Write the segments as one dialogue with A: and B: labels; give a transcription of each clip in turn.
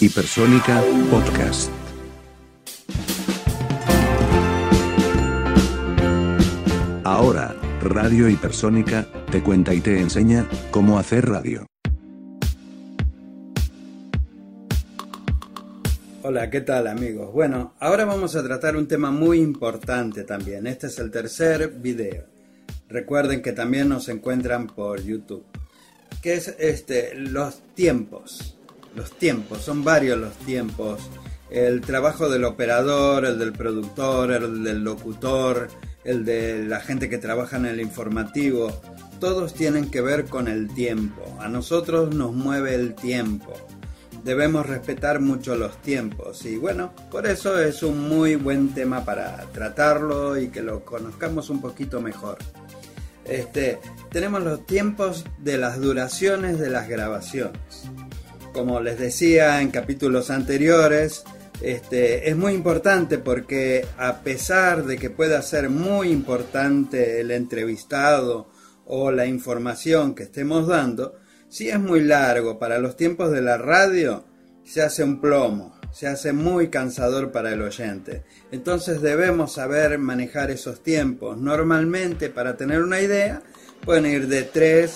A: Hipersónica Podcast. Ahora, Radio Hipersónica, te cuenta y te enseña cómo hacer radio.
B: Hola, ¿qué tal amigos? Bueno, ahora vamos a tratar un tema muy importante también. Este es el tercer video. Recuerden que también nos encuentran por YouTube. Que es este, los tiempos. Los tiempos, son varios los tiempos. El trabajo del operador, el del productor, el del locutor, el de la gente que trabaja en el informativo. Todos tienen que ver con el tiempo. A nosotros nos mueve el tiempo debemos respetar mucho los tiempos y bueno, por eso es un muy buen tema para tratarlo y que lo conozcamos un poquito mejor. Este, tenemos los tiempos de las duraciones de las grabaciones. Como les decía en capítulos anteriores, este, es muy importante porque a pesar de que pueda ser muy importante el entrevistado o la información que estemos dando, si es muy largo para los tiempos de la radio, se hace un plomo, se hace muy cansador para el oyente. Entonces debemos saber manejar esos tiempos. Normalmente, para tener una idea, pueden ir de 3,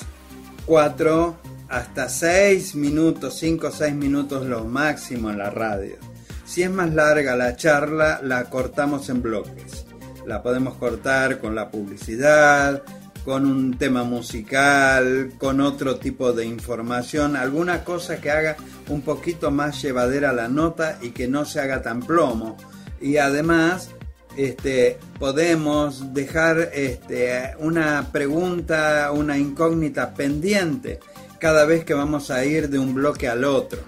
B: 4 hasta 6 minutos, 5 o 6 minutos lo máximo en la radio. Si es más larga la charla, la cortamos en bloques. La podemos cortar con la publicidad, con un tema musical, con otro tipo de información, alguna cosa que haga un poquito más llevadera la nota y que no se haga tan plomo. Y además, este, podemos dejar este, una pregunta, una incógnita pendiente cada vez que vamos a ir de un bloque al otro.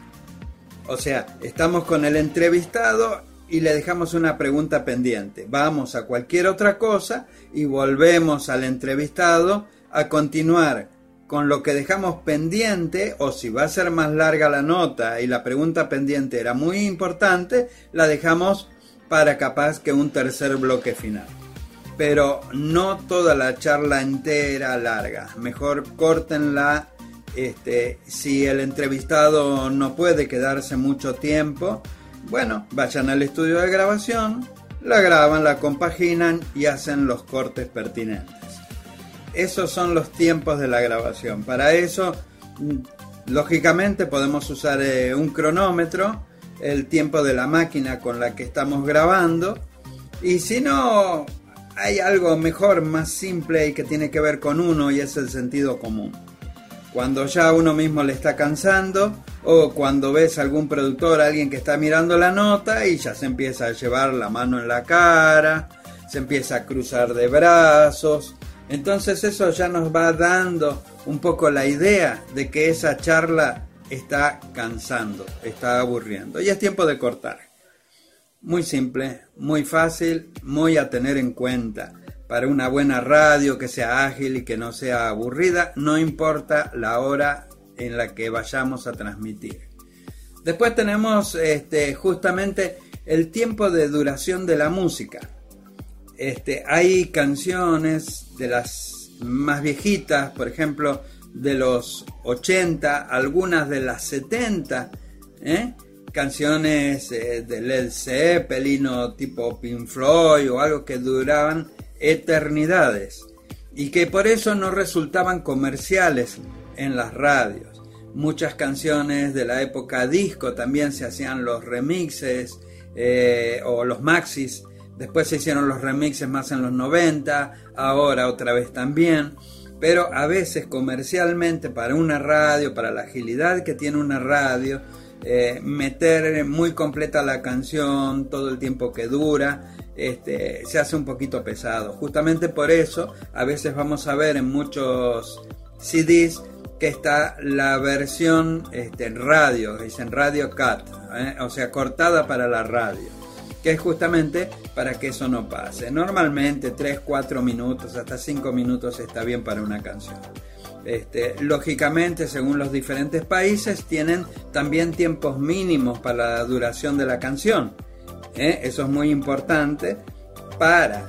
B: O sea, estamos con el entrevistado y le dejamos una pregunta pendiente. Vamos a cualquier otra cosa y volvemos al entrevistado a continuar con lo que dejamos pendiente o si va a ser más larga la nota y la pregunta pendiente era muy importante, la dejamos para capaz que un tercer bloque final. Pero no toda la charla entera larga, mejor córtenla este, si el entrevistado no puede quedarse mucho tiempo, bueno, vayan al estudio de grabación, la graban, la compaginan y hacen los cortes pertinentes. Esos son los tiempos de la grabación. Para eso, lógicamente, podemos usar eh, un cronómetro, el tiempo de la máquina con la que estamos grabando. Y si no, hay algo mejor, más simple y que tiene que ver con uno y es el sentido común. Cuando ya uno mismo le está cansando, o cuando ves algún productor, alguien que está mirando la nota y ya se empieza a llevar la mano en la cara, se empieza a cruzar de brazos. Entonces eso ya nos va dando un poco la idea de que esa charla está cansando, está aburriendo. Y es tiempo de cortar. Muy simple, muy fácil, muy a tener en cuenta. Para una buena radio que sea ágil y que no sea aburrida, no importa la hora en la que vayamos a transmitir. Después tenemos este, justamente el tiempo de duración de la música. Este, hay canciones de las más viejitas, por ejemplo, de los 80, algunas de las 70, ¿eh? canciones eh, de Led Zeppelin o tipo Pink Floyd o algo que duraban eternidades y que por eso no resultaban comerciales en las radios. Muchas canciones de la época disco también se hacían los remixes eh, o los maxis. Después se hicieron los remixes más en los 90, ahora otra vez también. Pero a veces comercialmente para una radio, para la agilidad que tiene una radio, eh, meter muy completa la canción todo el tiempo que dura, este, se hace un poquito pesado. Justamente por eso a veces vamos a ver en muchos CDs que está la versión este, en radio, dicen radio cut, ¿eh? o sea, cortada para la radio, que es justamente para que eso no pase. Normalmente 3, 4 minutos, hasta 5 minutos está bien para una canción. Este, lógicamente, según los diferentes países, tienen también tiempos mínimos para la duración de la canción. ¿eh? Eso es muy importante para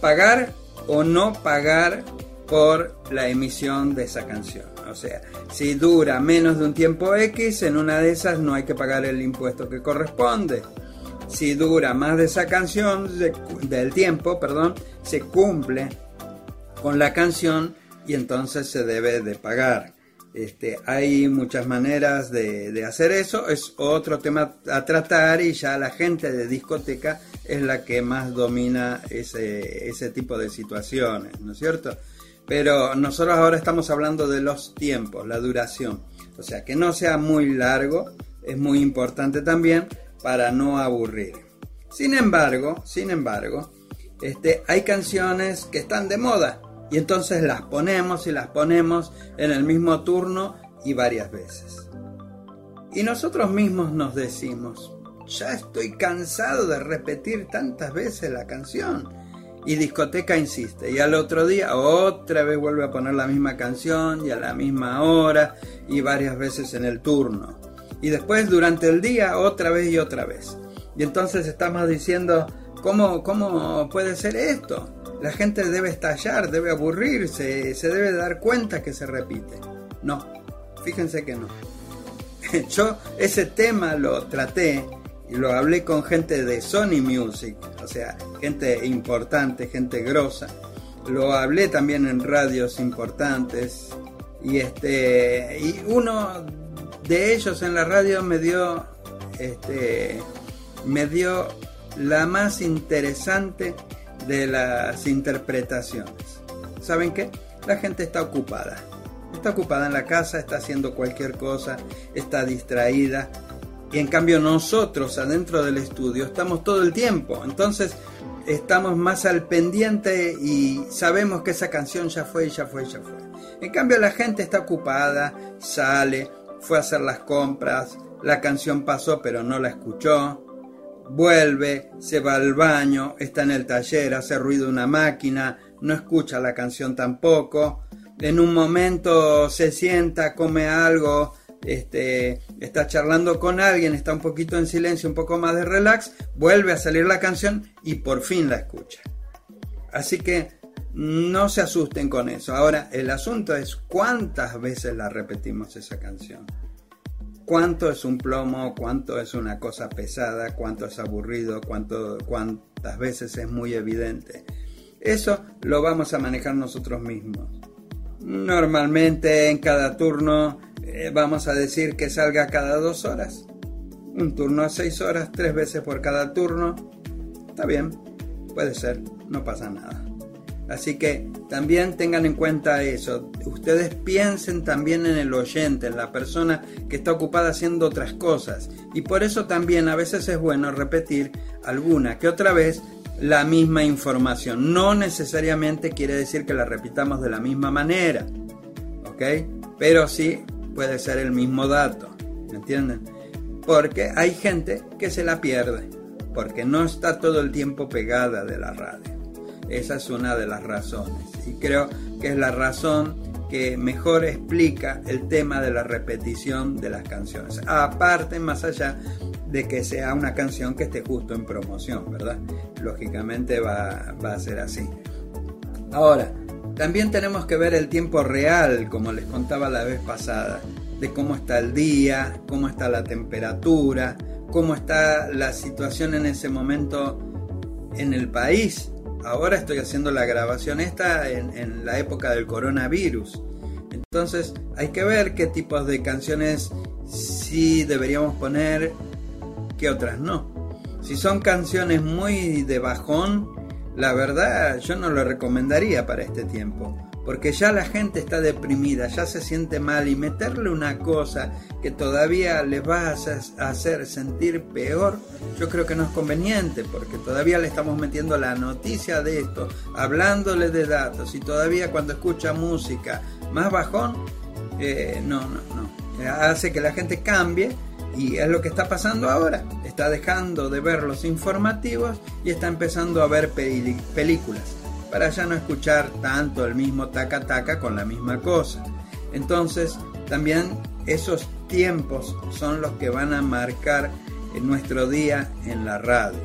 B: pagar o no pagar por la emisión de esa canción. O sea, si dura menos de un tiempo X, en una de esas no hay que pagar el impuesto que corresponde. Si dura más de esa canción, del tiempo, perdón, se cumple con la canción y entonces se debe de pagar. Este, hay muchas maneras de, hacer eso, es otro tema a tratar y ya la gente de discoteca es la que más domina ese, ese tipo de situaciones, ¿no es cierto? Pero nosotros ahora estamos hablando de los tiempos, la duración. O sea, que no sea muy largo es muy importante también para no aburrir. Sin embargo, sin embargo, este, hay canciones que están de moda y entonces las ponemos y las ponemos en el mismo turno y varias veces. Y nosotros mismos nos decimos, ya estoy cansado de repetir tantas veces la canción. Y discoteca insiste. Y al otro día otra vez vuelve a poner la misma canción y a la misma hora y varias veces en el turno. Y después durante el día otra vez y otra vez. Y entonces estamos diciendo, ¿cómo, cómo puede ser esto? La gente debe estallar, debe aburrirse, se debe dar cuenta que se repite. No, fíjense que no. Yo ese tema lo traté y lo hablé con gente de Sony Music, o sea, gente importante, gente grosa. Lo hablé también en radios importantes y este y uno de ellos en la radio me dio este me dio la más interesante de las interpretaciones. ¿Saben qué? La gente está ocupada. Está ocupada en la casa, está haciendo cualquier cosa, está distraída. Y en cambio nosotros adentro del estudio estamos todo el tiempo. Entonces estamos más al pendiente y sabemos que esa canción ya fue, ya fue, ya fue. En cambio la gente está ocupada, sale, fue a hacer las compras, la canción pasó pero no la escuchó, vuelve, se va al baño, está en el taller, hace ruido una máquina, no escucha la canción tampoco, en un momento se sienta, come algo, este, está charlando con alguien, está un poquito en silencio, un poco más de relax, vuelve a salir la canción y por fin la escucha. Así que no se asusten con eso. Ahora, el asunto es cuántas veces la repetimos esa canción cuánto es un plomo, cuánto es una cosa pesada, cuánto es aburrido, cuánto, cuántas veces es muy evidente. Eso lo vamos a manejar nosotros mismos. Normalmente en cada turno eh, vamos a decir que salga cada dos horas. Un turno a seis horas, tres veces por cada turno. Está bien, puede ser, no pasa nada. Así que también tengan en cuenta eso. Ustedes piensen también en el oyente, en la persona que está ocupada haciendo otras cosas. Y por eso también a veces es bueno repetir alguna que otra vez la misma información. No necesariamente quiere decir que la repitamos de la misma manera. ¿Ok? Pero sí puede ser el mismo dato. ¿Me entienden? Porque hay gente que se la pierde. Porque no está todo el tiempo pegada de la radio. Esa es una de las razones. Y creo que es la razón que mejor explica el tema de la repetición de las canciones. Aparte, más allá de que sea una canción que esté justo en promoción, ¿verdad? Lógicamente va, va a ser así. Ahora, también tenemos que ver el tiempo real, como les contaba la vez pasada, de cómo está el día, cómo está la temperatura, cómo está la situación en ese momento en el país ahora estoy haciendo la grabación esta en, la época del coronavirus. Entonces hay que ver qué tipos de canciones sí deberíamos poner, qué otras no. Si son canciones muy de bajón, la verdad yo no lo recomendaría para este tiempo porque ya la gente está deprimida, ya se siente mal y meterle una cosa que todavía les va a hacer sentir peor, yo creo que no es conveniente, porque todavía le estamos metiendo la noticia de esto, hablándole de datos y todavía cuando escucha música más bajón, eh, no, no, no, hace que la gente cambie y es lo que está pasando ahora. Está dejando de ver los informativos y está empezando a ver películas para ya no escuchar tanto el mismo taca taca con la misma cosa. Entonces, también esos tiempos son los que van a marcar nuestro día en la radio.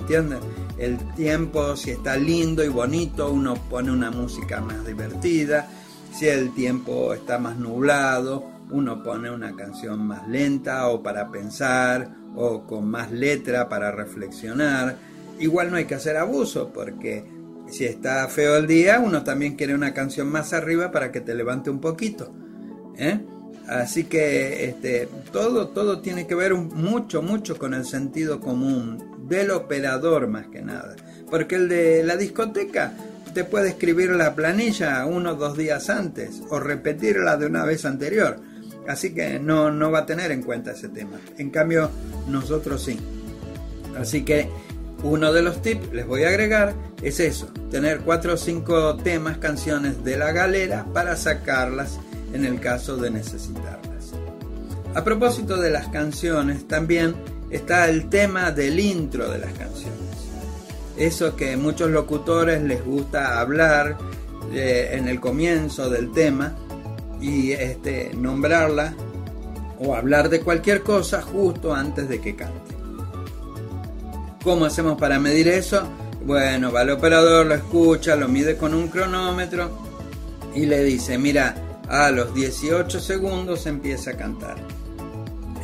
B: ¿Entienden? El tiempo, si está lindo y bonito, uno pone una música más divertida. Si el tiempo está más nublado, uno pone una canción más lenta o para pensar o con más letra para reflexionar. Igual no hay que hacer abuso porque si está feo el día, uno también quiere una canción más arriba para que te levante un poquito. ¿eh? Así que este, todo, todo tiene que ver mucho, mucho con el sentido común del operador más que nada. Porque el de la discoteca te puede escribir la planilla uno o dos días antes o repetirla de una vez anterior. Así que no, no va a tener en cuenta ese tema. En cambio, nosotros sí. Así que uno de los tips, les voy a agregar, es eso, tener cuatro o cinco temas, canciones de la galera para sacarlas en el caso de necesitarlas. A propósito de las canciones, también está el tema del intro de las canciones. Eso que muchos locutores les gusta hablar eh, en el comienzo del tema y este, nombrarla o hablar de cualquier cosa justo antes de que cante. ¿Cómo hacemos para medir eso? Bueno, va el operador, lo escucha, lo mide con un cronómetro y le dice, mira, a los 18 segundos empieza a cantar.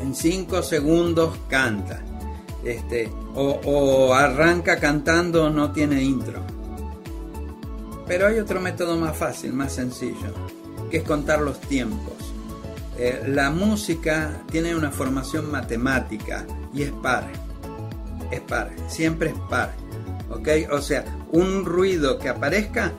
B: En 5 segundos canta. Este, o, arranca cantando, no tiene intro. Pero hay otro método más fácil, más sencillo, que es contar los tiempos. Eh, la música tiene una formación matemática y es par. Es par, siempre es par. ¿Ok? O sea, un ruido que aparezca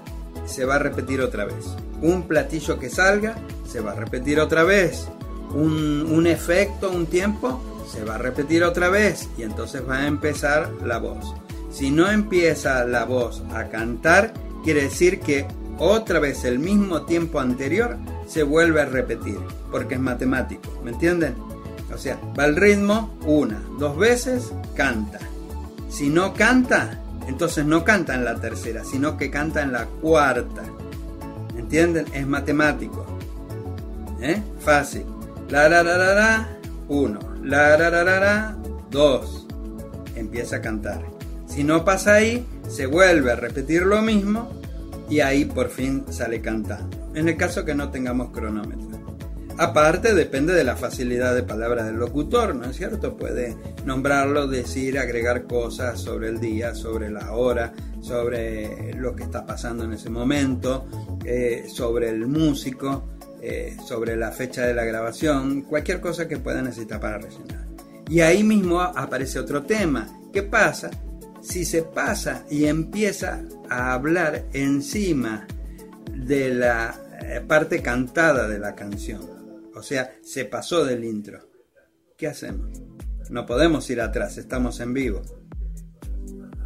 B: se va a repetir otra vez un platillo que salga, se va a repetir otra vez. Un, efecto, un tiempo, se va a repetir otra vez y entonces va a empezar la voz. Si no empieza la voz a cantar, quiere decir que otra vez el mismo tiempo anterior se vuelve a repetir, porque es matemático, ¿me entienden? O sea, va el ritmo una, dos veces, canta. Si no canta, entonces no canta en la tercera, sino que canta en la cuarta. ¿Entienden? Es matemático. ¿Eh? Fácil. La la la la la, uno. La la la la la, dos. Empieza a cantar. Si no pasa ahí, se vuelve a repetir lo mismo y ahí por fin sale cantando. En el caso que no tengamos cronómetro. Aparte, depende de la facilidad de palabras del locutor, ¿no es cierto? Puede nombrarlo, decir, agregar cosas sobre el día, sobre la hora, sobre lo que está pasando en ese momento, eh, sobre el músico, eh, sobre la fecha de la grabación, cualquier cosa que pueda necesitar para rellenar. Y ahí mismo aparece otro tema. ¿Qué pasa si se pasa y empieza a hablar encima de la eh, parte cantada de la canción? O sea, se pasó del intro. ¿Qué hacemos? No podemos ir atrás, estamos en vivo.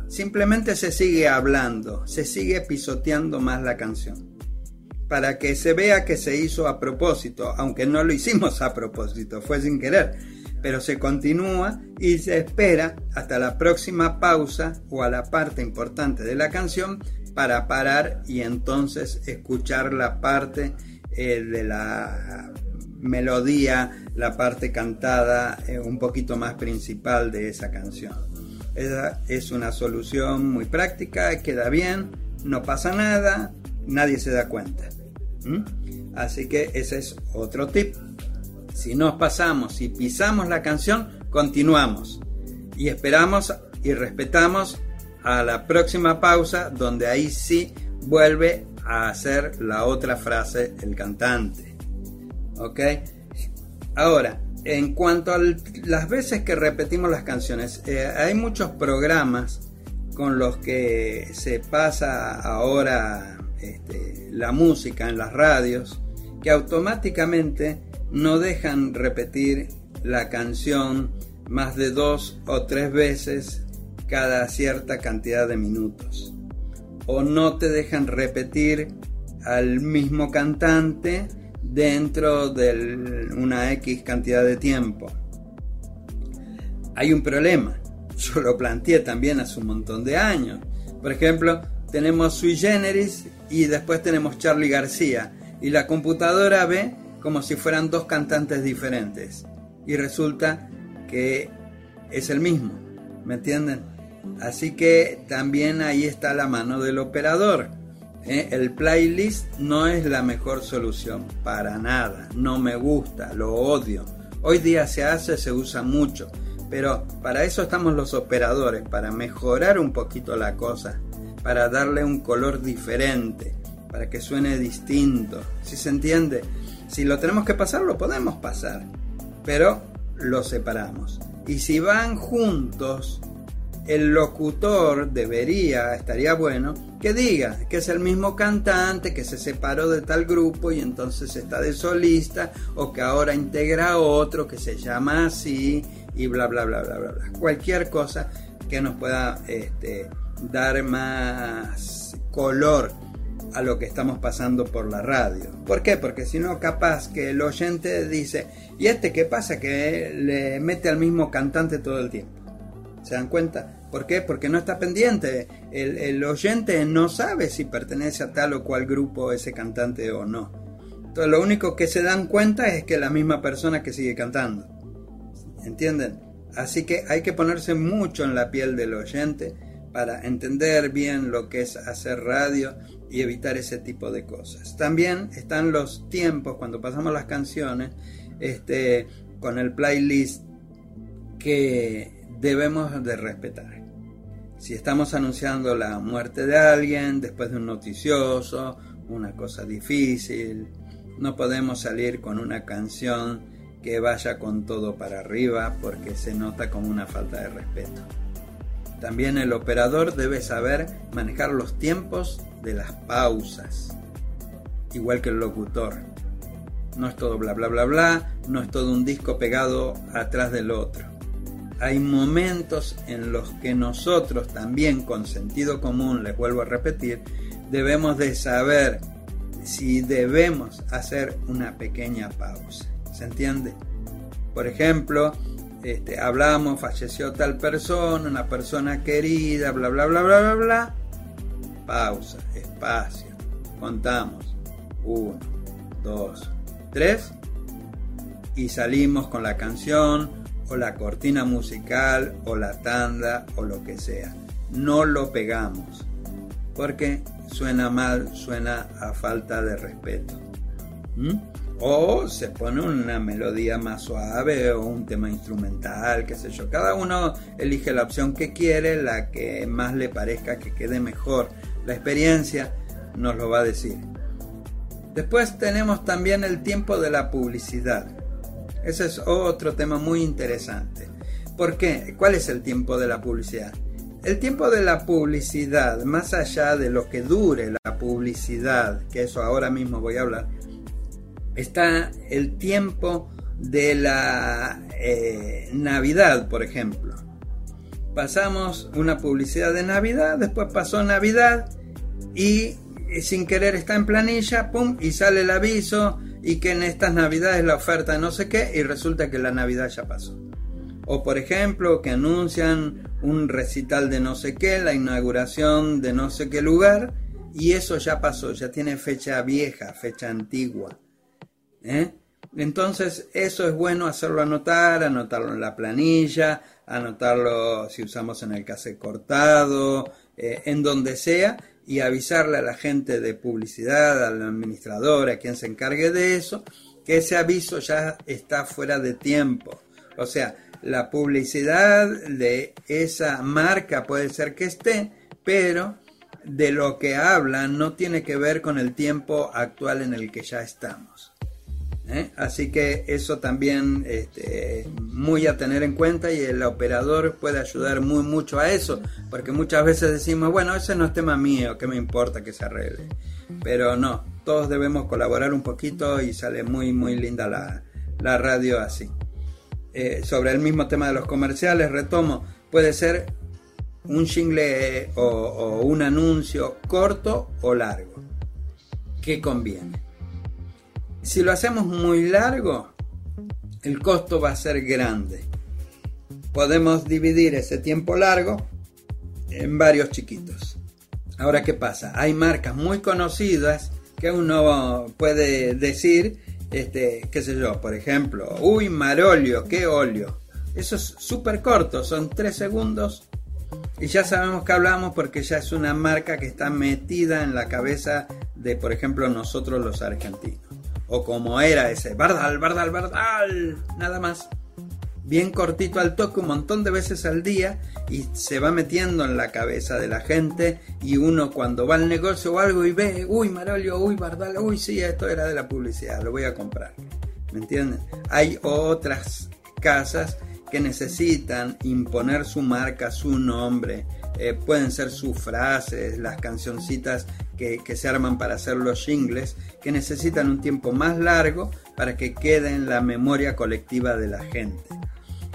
B: Simplemente se sigue hablando, se sigue pisoteando más la canción para que se vea que se hizo a propósito, aunque no lo hicimos a propósito, fue sin querer, pero se continúa y se espera hasta la próxima pausa o a la parte importante de la canción para parar y entonces escuchar la parte eh, de la melodía, la parte cantada eh, un poquito más principal de esa canción. Esa es una solución muy práctica, queda bien, no pasa nada, nadie se da cuenta. Así que ese es otro tip. Si nos pasamos y pisamos la canción, continuamos y esperamos y respetamos a la próxima pausa donde ahí sí vuelve a hacer la otra frase el cantante. ¿Ok? Ahora, en cuanto a las veces que repetimos las canciones, eh, hay muchos programas con los que se pasa ahora este, la música en las radios que automáticamente no dejan repetir la canción más de dos o tres veces cada cierta cantidad de minutos. O no te dejan repetir al mismo cantante dentro de una X cantidad de tiempo. Hay un problema. Yo lo planteé también hace un montón de años. Por ejemplo, tenemos Sui Generis y después tenemos Charlie García. Y la computadora ve como si fueran dos cantantes diferentes. Y resulta que es el mismo. ¿Me entienden? Así que también ahí está la mano del operador. ¿Eh? El playlist no es la mejor solución, para nada. No me gusta, lo odio. Hoy día se hace, se usa mucho, pero para eso estamos los operadores, para mejorar un poquito la cosa, para darle un color diferente, para que suene distinto. Si se entiende, si lo tenemos que pasar, lo podemos pasar, pero lo separamos. Y si van juntos, el locutor debería, estaría bueno, que diga que es el mismo cantante que se separó de tal grupo y entonces está de solista o que ahora integra otro que se llama así y bla bla bla bla bla bla. Cualquier cosa que nos pueda este, dar más color a lo que estamos pasando por la radio. ¿Por qué? Porque si no, capaz que el oyente dice, ¿y este qué pasa? Que le mete al mismo cantante todo el tiempo. ¿Se dan cuenta? ¿Por qué? Porque no está pendiente. El, oyente no sabe si pertenece a tal o cual grupo ese cantante o no. Entonces lo único que se dan cuenta es que la misma persona que sigue cantando. ¿Entienden? Así que hay que ponerse mucho en la piel del oyente para entender bien lo que es hacer radio y evitar ese tipo de cosas. También están los tiempos cuando pasamos las canciones este, con el playlist que debemos de respetar. Si estamos anunciando la muerte de alguien después de un noticioso, una cosa difícil, no podemos salir con una canción que vaya con todo para arriba porque se nota como una falta de respeto. También el operador debe saber manejar los tiempos de las pausas, igual que el locutor. No es todo bla bla bla bla, no es todo un disco pegado atrás del otro hay momentos en los que nosotros también con sentido común, les vuelvo a repetir, debemos de saber si debemos hacer una pequeña pausa. ¿Se entiende? Por ejemplo, este, hablamos, falleció tal persona, una persona querida, bla, bla, bla, bla, bla, bla. Pausa, espacio. Contamos. Uno, dos, tres. Y salimos con la canción o la cortina musical o la tanda o lo que sea. No lo pegamos porque suena mal, suena a falta de respeto. ¿Mm? O se pone una melodía más suave o un tema instrumental, qué sé yo. Cada uno elige la opción que quiere, la que más le parezca que quede mejor. La experiencia nos lo va a decir. Después tenemos también el tiempo de la publicidad. Ese es otro tema muy interesante. ¿Por qué? ¿Cuál es el tiempo de la publicidad? El tiempo de la publicidad, más allá de lo que dure la publicidad, que eso ahora mismo voy a hablar, está el tiempo de la eh, Navidad, por ejemplo. Pasamos una publicidad de Navidad, después pasó Navidad y sin querer está en planilla, pum, y sale el aviso y que en estas navidades la oferta no sé qué y resulta que la navidad ya pasó. O por ejemplo que anuncian un recital de no sé qué, la inauguración de no sé qué lugar y eso ya pasó, ya tiene fecha vieja, fecha antigua. ¿eh? Entonces eso es bueno hacerlo anotar, anotarlo en la planilla, anotarlo si usamos en el cassette cortado, eh, en donde sea, y avisarle a la gente de publicidad, al administrador, a quien se encargue de eso, que ese aviso ya está fuera de tiempo. O sea, la publicidad de esa marca puede ser que esté, pero de lo que hablan no tiene que ver con el tiempo actual en el que ya estamos. ¿Eh? Así que eso también este, muy a tener en cuenta y el operador puede ayudar muy mucho a eso, porque muchas veces decimos, bueno, ese no es tema mío, ¿qué me importa que se arregle? Pero no, todos debemos colaborar un poquito y sale muy, muy linda la, radio así. Eh, sobre el mismo tema de los comerciales, retomo, puede ser un jingle o, o un anuncio corto o largo. ¿Qué conviene? Si lo hacemos muy largo, el costo va a ser grande. Podemos dividir ese tiempo largo en varios chiquitos. Ahora, ¿qué pasa? Hay marcas muy conocidas que uno puede decir, este, qué sé yo, por ejemplo, uy, Marolio, qué óleo. Eso es súper corto, son 3 segundos Y ya sabemos que hablamos porque ya es una marca que está metida en la cabeza de, por ejemplo, nosotros los argentinos. O como era ese, Bardal, Bardal, Bardal, nada más. Bien cortito al toque un montón de veces al día y se va metiendo en la cabeza de la gente y uno cuando va al negocio o algo y ve, uy Marolio, uy Bardal, uy sí, esto era de la publicidad, lo voy a comprar. ¿Me entienden? Hay otras casas que necesitan imponer su marca, su nombre, eh, pueden ser sus frases, las cancioncitas que, se arman para hacer los jingles, que necesitan un tiempo más largo para que quede en la memoria colectiva de la gente.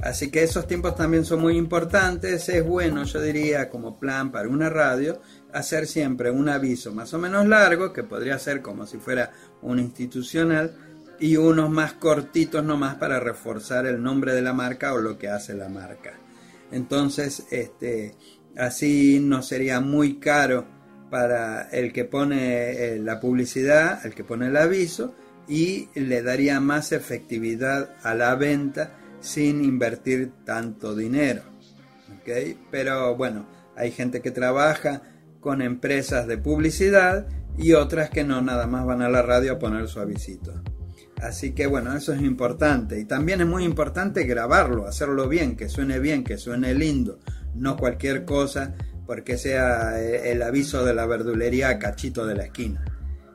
B: Así que esos tiempos también son muy importantes. Es bueno, yo diría, como plan para una radio, hacer siempre un aviso más o menos largo, que podría ser como si fuera un institucional, y unos más cortitos nomás para reforzar el nombre de la marca o lo que hace la marca. Entonces, este, así no sería muy caro para el que pone eh, la publicidad, el que pone el aviso, y le daría más efectividad a la venta sin invertir tanto dinero. Pero bueno, hay gente que trabaja con empresas de publicidad y otras que no, nada más van a la radio a poner su avisito. Así que bueno, eso es importante. Y también es muy importante grabarlo, hacerlo bien, que suene bien, que suene lindo. No cualquier cosa porque sea eh, el aviso de la verdulería cachito de la esquina.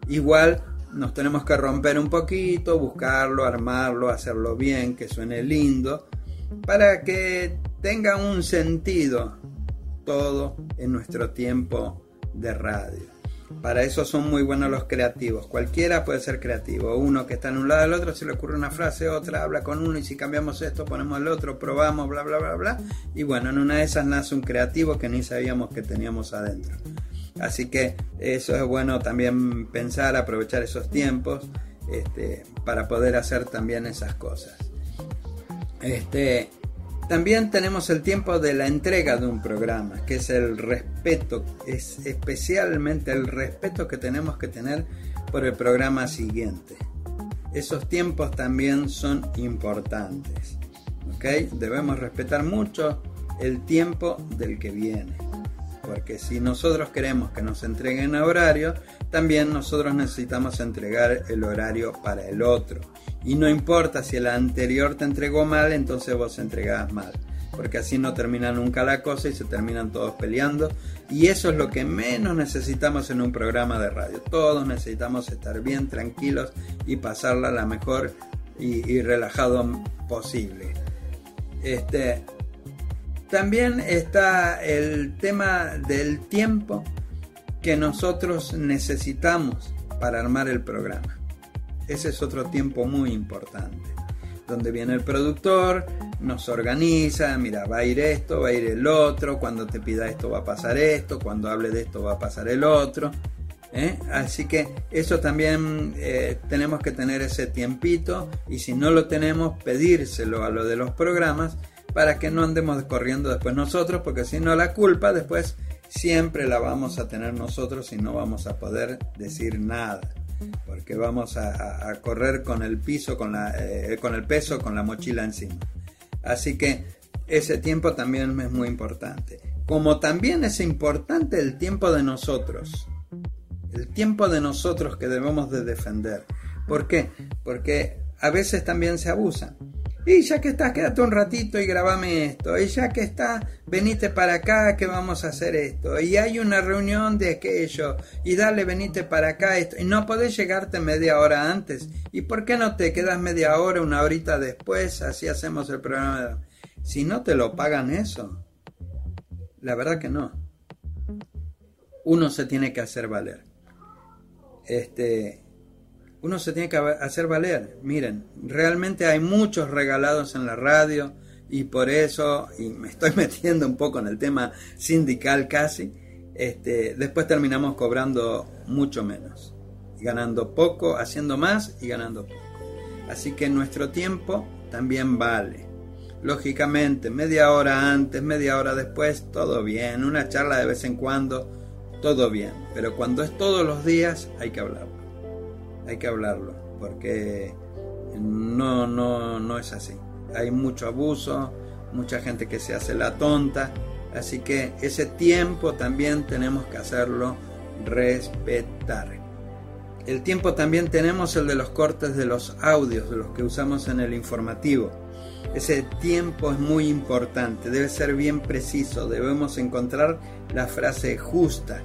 B: Igual nos tenemos que romper un poquito, buscarlo, armarlo, hacerlo bien, que suene lindo, para que tenga un sentido todo en nuestro tiempo de radio. Para eso son muy buenos los creativos. Cualquiera puede ser creativo. Uno que está en un lado del otro, se le ocurre una frase, otra habla con uno y si cambiamos esto, ponemos el otro, probamos, bla, bla, bla, bla. Y bueno, en una de esas nace un creativo que ni sabíamos que teníamos adentro. Así que eso es bueno también pensar, aprovechar esos tiempos este, para poder hacer también esas cosas. Este, también tenemos el tiempo de la entrega de un programa, que es el respeto, es especialmente el respeto que tenemos que tener por el programa siguiente. Esos tiempos también son importantes. Debemos respetar mucho el tiempo del que viene. Porque si nosotros queremos que nos entreguen a horario, también nosotros necesitamos entregar el horario para el otro. Y no importa si el anterior te entregó mal, entonces vos entregás mal. Porque así no termina nunca la cosa y se terminan todos peleando. Y eso es lo que menos necesitamos en un programa de radio. Todos necesitamos estar bien tranquilos y pasarla la mejor y, relajado posible. Este, también está el tema del tiempo que nosotros necesitamos para armar el programa. Ese es otro tiempo muy importante. Donde viene el productor, nos organiza, mira, va a ir esto, va a ir el otro, cuando te pida esto va a pasar esto, cuando hable de esto va a pasar el otro. ¿eh? Así que eso también eh, tenemos que tener ese tiempito y si no lo tenemos, pedírselo a lo de los programas para que no andemos corriendo después nosotros, porque si no la culpa después siempre la vamos a tener nosotros y no vamos a poder decir nada porque vamos a, correr con el piso, con, la, eh, con el peso, con la mochila encima. Así que ese tiempo también es muy importante. Como también es importante el tiempo de nosotros. El tiempo de nosotros que debemos de defender. ¿Por qué? Porque a veces también se abusan. Y ya que estás, quédate un ratito y grabame esto. Y ya que estás, venite para acá que vamos a hacer esto. Y hay una reunión de aquello. Y dale, venite para acá. Esto. Y no podés llegarte media hora antes. ¿Y por qué no te quedas media hora, una horita después? Así hacemos el programa. Si no te lo pagan eso. La verdad que no. Uno se tiene que hacer valer. Este, uno se tiene que hacer valer. Miren, realmente hay muchos regalados en la radio y por eso, y me estoy metiendo un poco en el tema sindical casi, este, después terminamos cobrando mucho menos, ganando poco, haciendo más y ganando poco. Así que nuestro tiempo también vale. Lógicamente, media hora antes, media hora después, todo bien. Una charla de vez en cuando, todo bien. Pero cuando es todos los días, hay que hablar hay que hablarlo, porque no, no, no es así. Hay mucho abuso, mucha gente que se hace la tonta Así que ese tiempo también tenemos que hacerlo respetar. El tiempo también tenemos el de los cortes de los audios, de los que usamos en el informativo. Ese tiempo es muy importante, debe ser bien preciso, debemos encontrar la frase justa.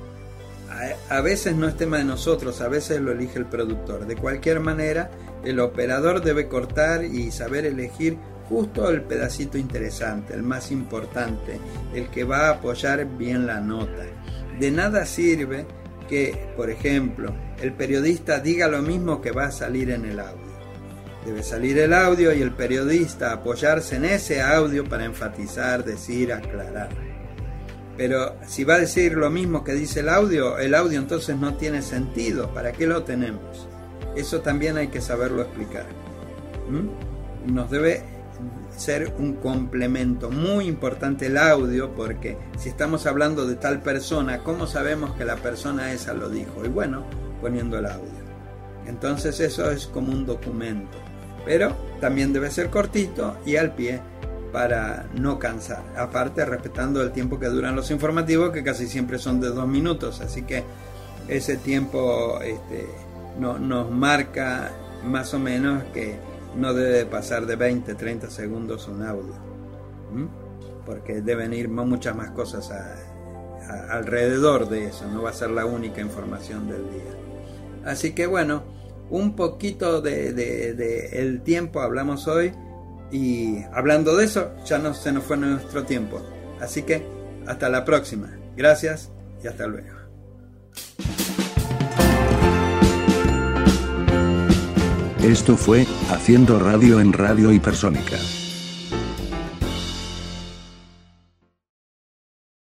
B: A, veces no es tema de nosotros, a veces lo elige el productor. De cualquier manera, el operador debe cortar y saber elegir justo el pedacito interesante, el más importante, el que va a apoyar bien la nota. De nada sirve que, por ejemplo, el periodista diga lo mismo que va a salir en el audio. Debe salir el audio y el periodista apoyarse en ese audio para enfatizar, decir, aclarar. Pero si va a decir lo mismo que dice el audio, el audio entonces no tiene sentido. ¿Para qué lo tenemos? Eso también hay que saberlo explicar. ¿Mm? Nos debe ser un complemento muy importante el audio porque si estamos hablando de tal persona, ¿cómo sabemos que la persona esa lo dijo? Y bueno, poniendo el audio. Entonces eso es como un documento. Pero también debe ser cortito y al pie para no cansar. Aparte respetando el tiempo que duran los informativos que casi siempre son de dos minutos. Así que ese tiempo este, no, nos marca más o menos que no debe pasar de 20, 30 segundos un audio, porque deben ir muchas más cosas alrededor de eso, no va a ser la única información del día. Así que bueno, un poquito de, el tiempo hablamos hoy y hablando de eso ya no, se nos fue nuestro tiempo. Así que hasta la próxima. Gracias y hasta luego.
A: Esto fue Haciendo Radio en Radio Hipersónica.